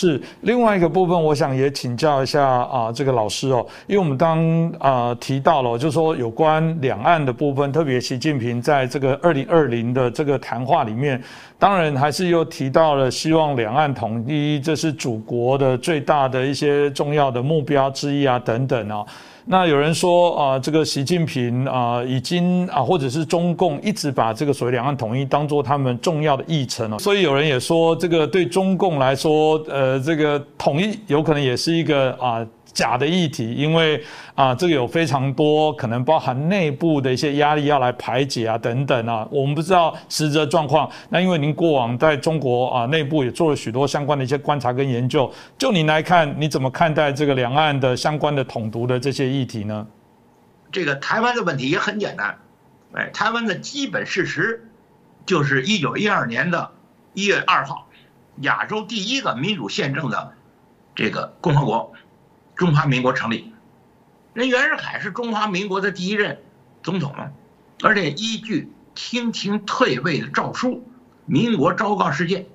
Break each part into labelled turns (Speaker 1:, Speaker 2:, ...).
Speaker 1: 是另外一个部分，我想也请教一下啊，这个老师哦，因为我们刚啊提到了，就是说有关两岸的部分，特别习近平在这个二零二零的这个谈话里面，当然还是又提到了希望两岸统一，这是祖国的最大的一些重要的目标之一啊，等等啊。那有人说啊，这个习近平啊，已经啊，或者是中共一直把这个所谓两岸统一当做他们重要的议程了，所以有人也说，这个对中共来说，呃，这个统一有可能也是一个啊。假的议题，因为啊，这个有非常多可能包含内部的一些压力要来排解啊，等等啊，我们不知道实则状况。那因为您过往在中国啊内部也做了许多相关的一些观察跟研究，就您来看，你怎么看待这个两岸的相关的统独的这些议题呢？
Speaker 2: 这个台湾的问题也很简单，哎，台湾的基本事实就是一九一二年的一月二号，亚洲第一个民主宪政的这个共和国。中华民国成立，人袁世凯是中华民国的第一任总统，而且依据清廷退位的诏书，民国昭告世界，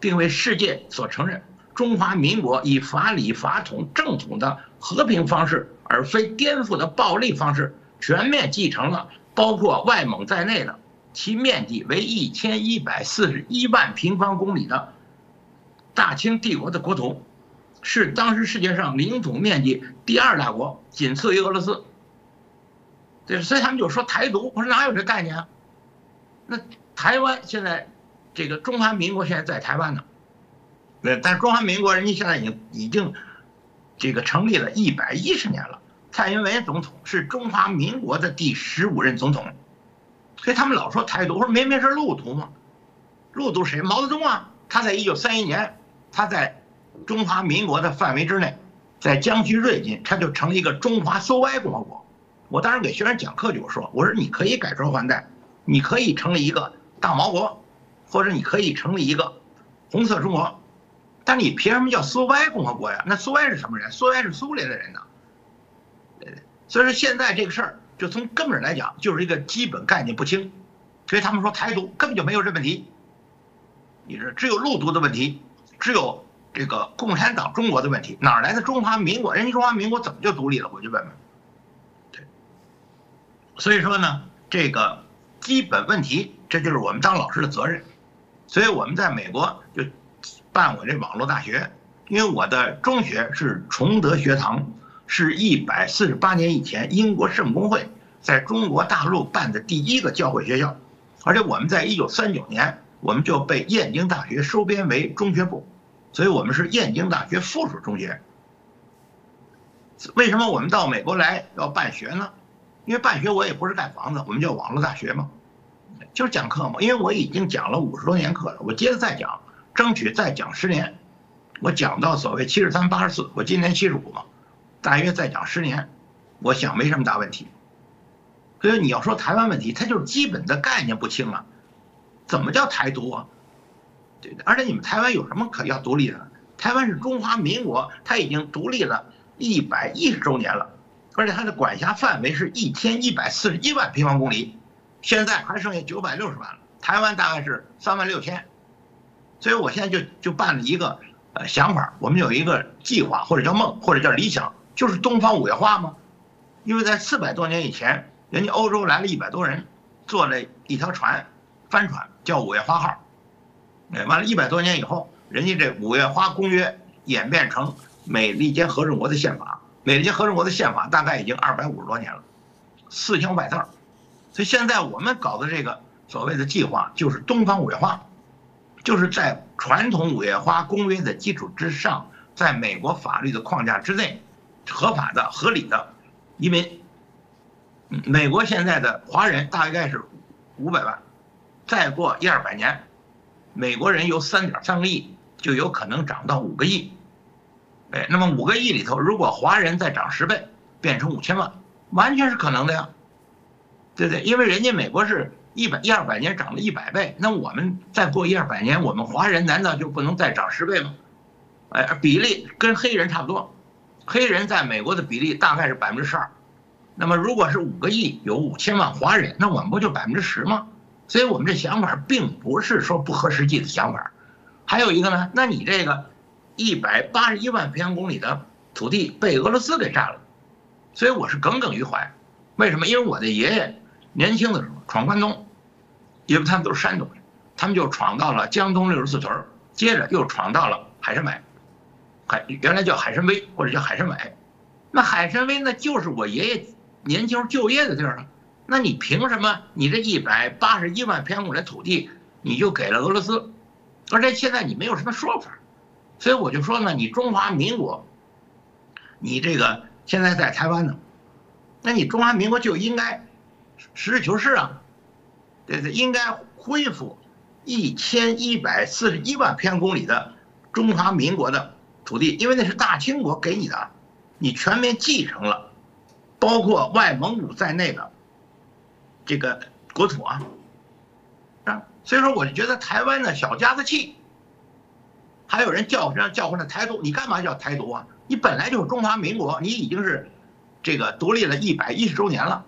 Speaker 2: 并为世界所承认，中华民国以法理法统正统的和平方式，而非颠覆的暴力方式，全面继承了包括外蒙在内的其面积为一千一百四十一万平方公里的大清帝国的国土。是当时世界上领土面积第二大国，仅次于俄罗斯。对，所以他们就说台独，我说哪有这概念啊？那台湾现在，这个中华民国现在在台湾呢，对，但是中华民国人家现在已经已经，这个成立了一百一十年了。蔡英文总统是中华民国的第十五任总统，所以他们老说台独，我说明明是路途嘛，路途谁？毛泽东啊，他在一九三一年，他在。中华民国的范围之内，在江西瑞金，它就成了一个中华苏维共和国。我当时给学生讲课就说：“我说你可以改朝换代，你可以成立一个大毛国，或者你可以成立一个红色中国，但你凭什么叫苏维埃共和国呀？那苏维埃是什么人？苏维埃是苏联的人呢？所以说现在这个事儿，就从根本来讲，就是一个基本概念不清。所以他们说台独根本就没有这问题，你是只有路途的问题，只有。这个共产党中国的问题哪来的中华民国？人家中华民国怎么就独立了？我去问问。对，所以说呢，这个基本问题，这就是我们当老师的责任。所以我们在美国就办我这网络大学，因为我的中学是崇德学堂，是一百四十八年以前英国圣公会在中国大陆办的第一个教会学校，而且我们在一九三九年我们就被燕京大学收编为中学部。所以我们是燕京大学附属中学。为什么我们到美国来要办学呢？因为办学我也不是盖房子，我们叫网络大学嘛，就是讲课嘛。因为我已经讲了五十多年课了，我接着再讲，争取再讲十年。我讲到所谓七十三八十四，我今年七十五嘛，大约再讲十年，我想没什么大问题。所以你要说台湾问题，它就是基本的概念不清啊。怎么叫台独啊？而且你们台湾有什么可要独立的？台湾是中华民国，它已经独立了一百一十周年了，而且它的管辖范围是一千一百四十一万平方公里，现在还剩下九百六十万了。台湾大概是三万六千，所以我现在就就办了一个呃想法，我们有一个计划，或者叫梦，或者叫理想，就是东方五月花嘛。因为在四百多年以前，人家欧洲来了一百多人，坐了一条船，帆船叫五月花号。哎，完了，一百多年以后，人家这《五月花公约》演变成美利坚合众国的宪法。美利坚合众国的宪法大概已经二百五十多年了，四千五百字儿。所以现在我们搞的这个所谓的计划，就是东方五月花，就是在传统《五月花公约》的基础之上，在美国法律的框架之内，合法的、合理的移民。美国现在的华人大概是五百万，再过一二百年。美国人由三点三个亿就有可能涨到五个亿，哎，那么五个亿里头，如果华人再涨十倍，变成五千万，完全是可能的呀，对不对？因为人家美国是一百一二百年涨了一百倍，那我们再过一二百年，我们华人难道就不能再涨十倍吗？哎，比例跟黑人差不多，黑人在美国的比例大概是百分之十二，那么如果是五个亿有五千万华人，那我们不就百分之十吗？所以我们这想法并不是说不合实际的想法，还有一个呢，那你这个一百八十一万平方公里的土地被俄罗斯给占了，所以我是耿耿于怀。为什么？因为我的爷爷年轻的时候闯关东，因为他们都是山东人，他们就闯到了江东六十四屯接着又闯到了海参崴，海原来叫海参崴或者叫海参崴，那海参崴那就是我爷爷年轻时候就业的地儿啊。那你凭什么？你这一百八十一万平方公里的土地你就给了俄罗斯？而且现在你没有什么说法，所以我就说呢，你中华民国，你这个现在在台湾呢，那你中华民国就应该实事求是啊，对对，应该恢复一千一百四十一万平方公里的中华民国的土地，因为那是大清国给你的，你全面继承了，包括外蒙古在内的这个国土啊。啊所以说，我就觉得台湾的小家子气，还有人叫唤叫唤的台独，你干嘛叫台独啊？你本来就是中华民国，你已经是这个独立了一百一十周年了。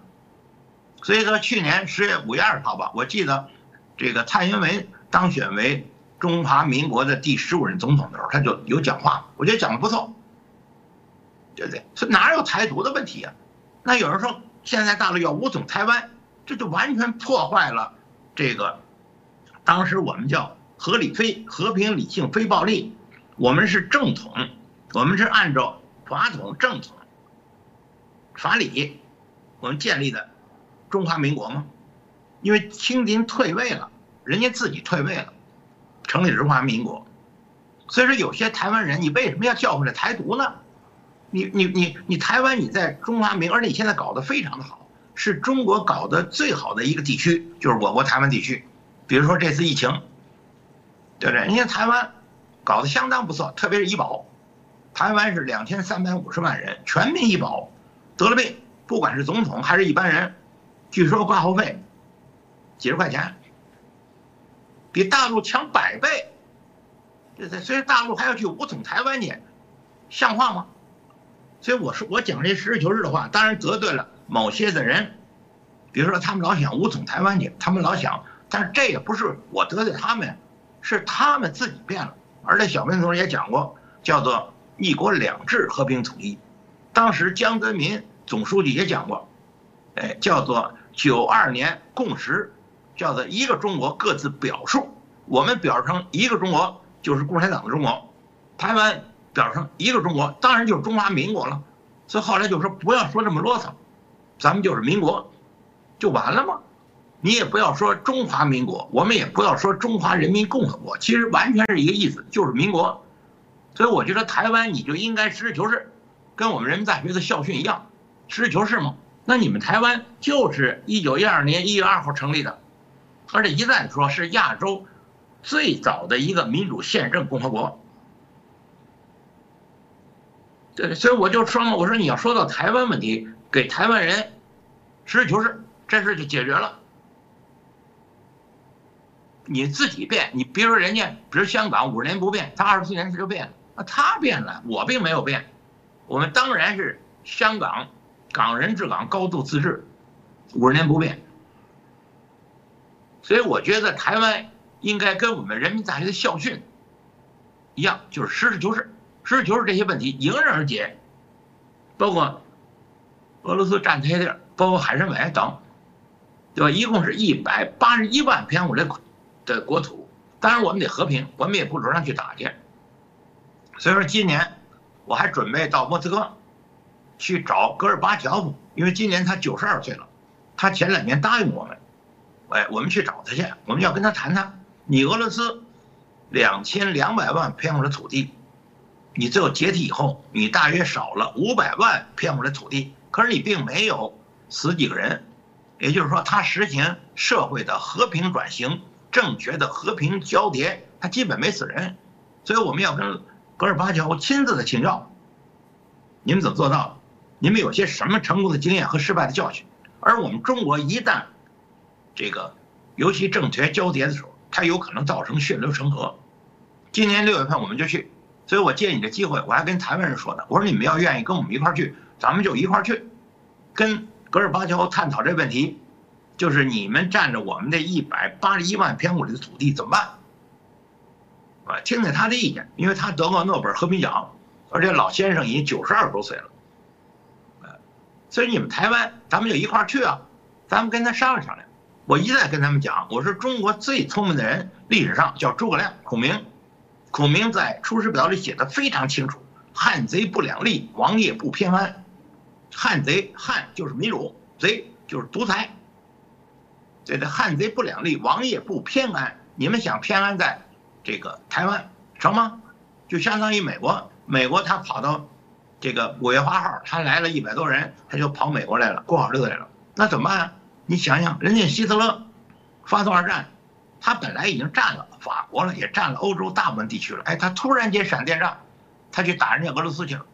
Speaker 2: 所以说，去年十月五月二号吧，我记得这个蔡英文当选为中华民国的第十五任总统的时候，他就有讲话，我觉得讲的不错，对不对？所以哪有台独的问题啊？那有人说现在大陆要武统台湾，这就完全破坏了这个。当时我们叫合理非和平理性非暴力，我们是正统，我们是按照法统正统法理，我们建立的中华民国吗？因为清廷退位了，人家自己退位了，成立中华民国。所以说有些台湾人，你为什么要叫回来台独呢？你你你你台湾你在中华民，而且你现在搞得非常的好，是中国搞得最好的一个地区，就是我国台湾地区。比如说这次疫情，对不对？你看台湾搞得相当不错，特别是医保，台湾是两千三百五十万人全民医保，得了病，不管是总统还是一般人，据说挂号费几十块钱，比大陆强百倍，这这，所以大陆还要去武统台湾去，像话吗？所以我说我讲这实事求是的话，当然得罪了某些的人，比如说他们老想武统台湾去，他们老想。但是这也不是我得罪他们，是他们自己变了。而且小平同志也讲过，叫做“一国两制”和平统一。当时江泽民总书记也讲过，哎，叫做“九二年共识”，叫做一个中国各自表述。我们表成一个中国就是共产党的中国，台湾表成一个中国当然就是中华民国了。所以后来就说不要说这么啰嗦，咱们就是民国，就完了吗？你也不要说中华民国，我们也不要说中华人民共和国，其实完全是一个意思，就是民国。所以我觉得台湾你就应该实事求是，跟我们人民大学的校训一样，实事求是嘛。那你们台湾就是一九一二年一月二号成立的，而且一旦说是亚洲最早的一个民主宪政共和国。对，所以我就说嘛，我说你要说到台湾问题，给台湾人实事求是，这事就解决了。你自己变，你比如说人家，比如香港五十年不变，他二十四年他就变了，啊，他变了，我并没有变，我们当然是香港，港人治港，高度自治，五十年不变。所以我觉得台湾应该跟我们人民大学的校训一样，就是实事求是，实事求是这些问题迎刃而解，包括俄罗斯占这些地儿，包括海参崴等，对吧？一共是一百八十一万平方公里。的国土，当然我们得和平，我们也不主张去打去。所以说今年我还准备到莫斯科去找戈尔巴乔夫，因为今年他九十二岁了，他前两年答应我们，哎，我们去找他去，我们要跟他谈谈。你俄罗斯两千两百万平方公里的土地，你最后解体以后，你大约少了五百万平方公里的土地，可是你并没有死几个人，也就是说，他实行社会的和平转型。政权的和平交叠，他基本没死人，所以我们要跟戈尔巴乔夫亲自的请教，你们怎么做到的？你们有些什么成功的经验和失败的教训？而我们中国一旦这个尤其政权交叠的时候，它有可能造成血流成河。今年六月份我们就去，所以我借你的机会，我还跟台湾人说呢，我说你们要愿意跟我们一块儿去，咱们就一块儿去，跟戈尔巴乔夫探讨这问题。就是你们占着我们这一百八十一万平方公里的土地怎么办？啊，听听他的意见，因为他得过诺贝尔和平奖，而且老先生已经九十二周岁了，所以你们台湾，咱们就一块儿去啊，咱们跟他商量商量。我一再跟他们讲，我说中国最聪明的人，历史上叫诸葛亮、孔明，孔明在《出师表》里写的非常清楚：汉贼不两立，王业不偏安。汉贼汉就是民主，贼就是独裁。对的，汉贼不两立，王业不偏安。你们想偏安在？这个台湾成吗？就相当于美国，美国他跑到这个五月花号，他来了一百多人，他就跑美国来了，过好日子来了。那怎么办啊？你想想，人家希特勒发动二战，他本来已经占了法国了，也占了欧洲大部分地区了。哎，他突然间闪电战，他去打人家俄罗斯去了。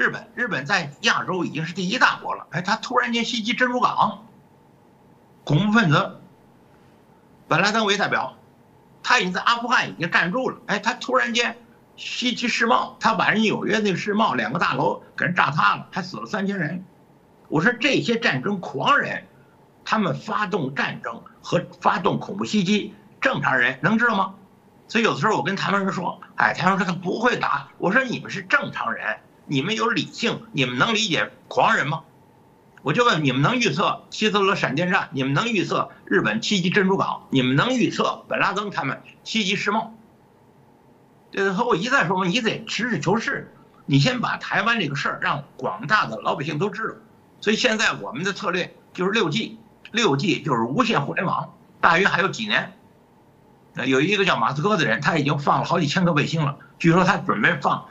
Speaker 2: 日本，日本在亚洲已经是第一大国了。哎，他突然间袭击珍珠港，恐怖分子本拉登为代表。他已经在阿富汗已经站住了，哎，他突然间袭击世贸，他把人纽约那个世贸两个大楼给人炸塌了，还死了三千人。我说这些战争狂人，他们发动战争和发动恐怖袭击，正常人能知道吗？所以有的时候我跟台湾人说，哎，台湾人说他不会打，我说你们是正常人，你们有理性，你们能理解狂人吗？我就问你们能预测希特勒闪电战？你们能预测日本袭击珍珠港？你们能预测本拉登他们袭击世贸？这和我一再说嘛，你得实事求是，你先把台湾这个事儿让广大的老百姓都知道。所以现在我们的策略就是六 G，六 G 就是无线互联网，大约还有几年。有一个叫马斯克的人，他已经放了好几千颗卫星了，据说他准备放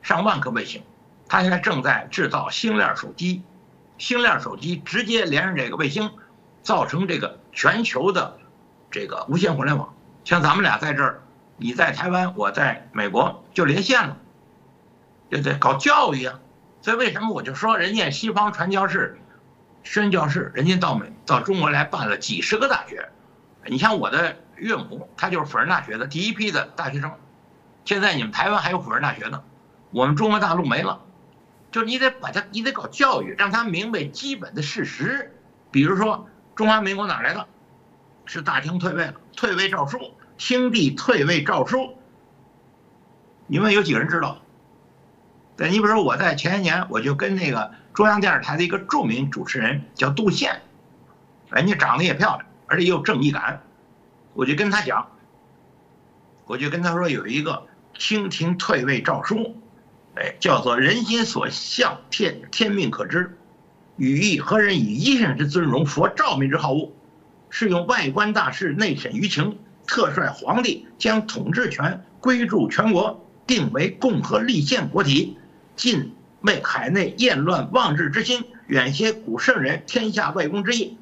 Speaker 2: 上万颗卫星，他现在正在制造星链手机。星链手机直接连上这个卫星，造成这个全球的这个无线互联网。像咱们俩在这儿，你在台湾，我在美国，就连线了，对不对？搞教育啊！所以为什么我就说，人家西方传教士、宣教士，人家到美到中国来办了几十个大学。你像我的岳母，她就是辅仁大学的第一批的大学生。现在你们台湾还有辅仁大学呢，我们中国大陆没了。就你得把他，你得搞教育，让他明白基本的事实。比如说，中华民国哪来的？是大清退位了，退位诏书，清帝退位诏书。你们有几个人知道？对，你比如说我在前些年，我就跟那个中央电视台的一个著名主持人叫杜宪，人家长得也漂亮，而且也有正义感，我就跟他讲，我就跟他说有一个清廷退位诏书。哎，叫做人心所向，天天命可知，语意何人以一人之尊荣，佛照命之好恶，是用外观大事，内审舆情，特率皇帝将统治权归注全国，定为共和立宪国体，尽为海内厌乱妄治之心，远些古圣人天下外公之意。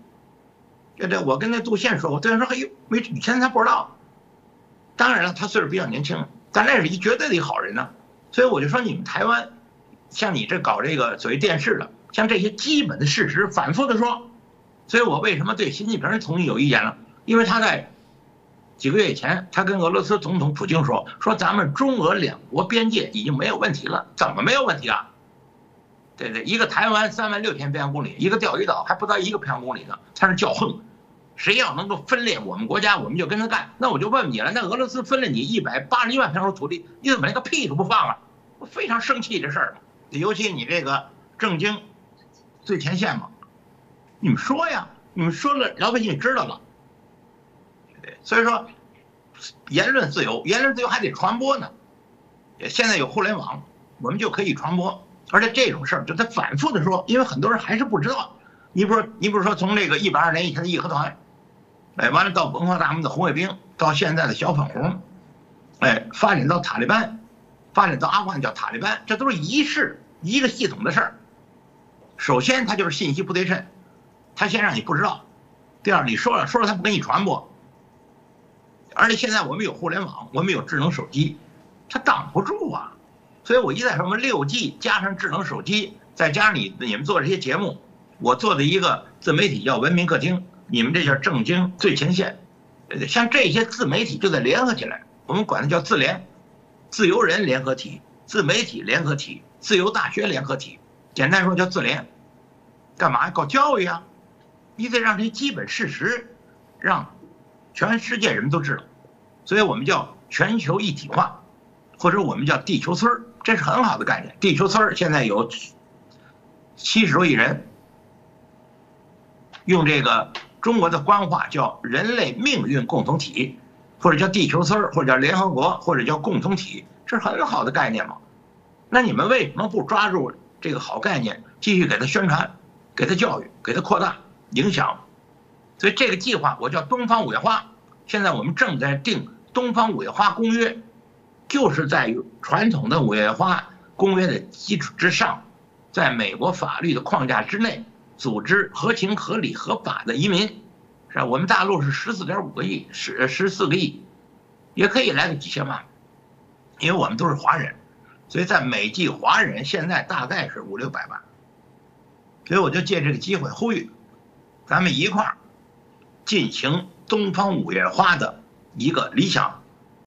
Speaker 2: 对对，我跟那杜宪说过，杜宪说：“哎呦，没以前他不知道。当然了，他岁数比较年轻，但那是一绝对的一好人呢。”所以我就说，你们台湾，像你这搞这个所谓电视的，像这些基本的事实反复的说，所以我为什么对习近平同意有意见了？因为他在几个月以前，他跟俄罗斯总统普京说，说咱们中俄两国边界已经没有问题了，怎么没有问题啊？对对，一个台湾三万六千平方公里，一个钓鱼岛还不到一个平方公里呢，他是叫横，谁要能够分裂我们国家，我们就跟他干。那我就问你了，那俄罗斯分了你一百八十一万平方土地，你怎么连个屁都不放啊？我非常生气这事儿，尤其你这个正经最前线嘛，你们说呀，你们说了，老百姓知道了。所以说言论自由，言论自由还得传播呢。现在有互联网，我们就可以传播。而且这种事儿，就他反复的说，因为很多人还是不知道。你不说，你不是说从这个一百二年以前的义和团？哎，完了到文化大革命的红卫兵，到现在的小粉红，哎，发展到塔利班，发展到阿富汗叫塔利班，这都是一式一个系统的事儿。首先，它就是信息不对称，他先让你不知道；第二，你说了说了，他不给你传播。而且现在我们有互联网，我们有智能手机，他挡不住啊。所以我一再，什么六 G 加上智能手机，再加上你你们做这些节目，我做的一个自媒体叫文明客厅。你们这叫正经最前线，像这些自媒体就得联合起来，我们管它叫自联，自由人联合体、自媒体联合体、自由大学联合体，简单说叫自联。干嘛？搞教育啊！你得让这些基本事实让全世界人们都知道，所以我们叫全球一体化，或者我们叫地球村儿，这是很好的概念。地球村儿现在有七十多亿人，用这个中国的官话叫人类命运共同体，或者叫地球村儿，或者叫联合国，或者叫共同体，这是很好的概念嘛。那你们为什么不抓住这个好概念，继续给它宣传，给它教育，给它扩大影响？所以这个计划我叫东方五月花，现在我们正在定东方五月花公约，就是在传统的五月花公约的基础之上，在美国法律的框架之内，组织合情合理合法的移民，是吧？我们大陆是十四点五个亿，十十四个亿，也可以来个几千万，因为我们都是华人。所以在美籍华人现在大概是五六百万，所以我就借这个机会呼吁，咱们一块儿进行东方五月花的一个理想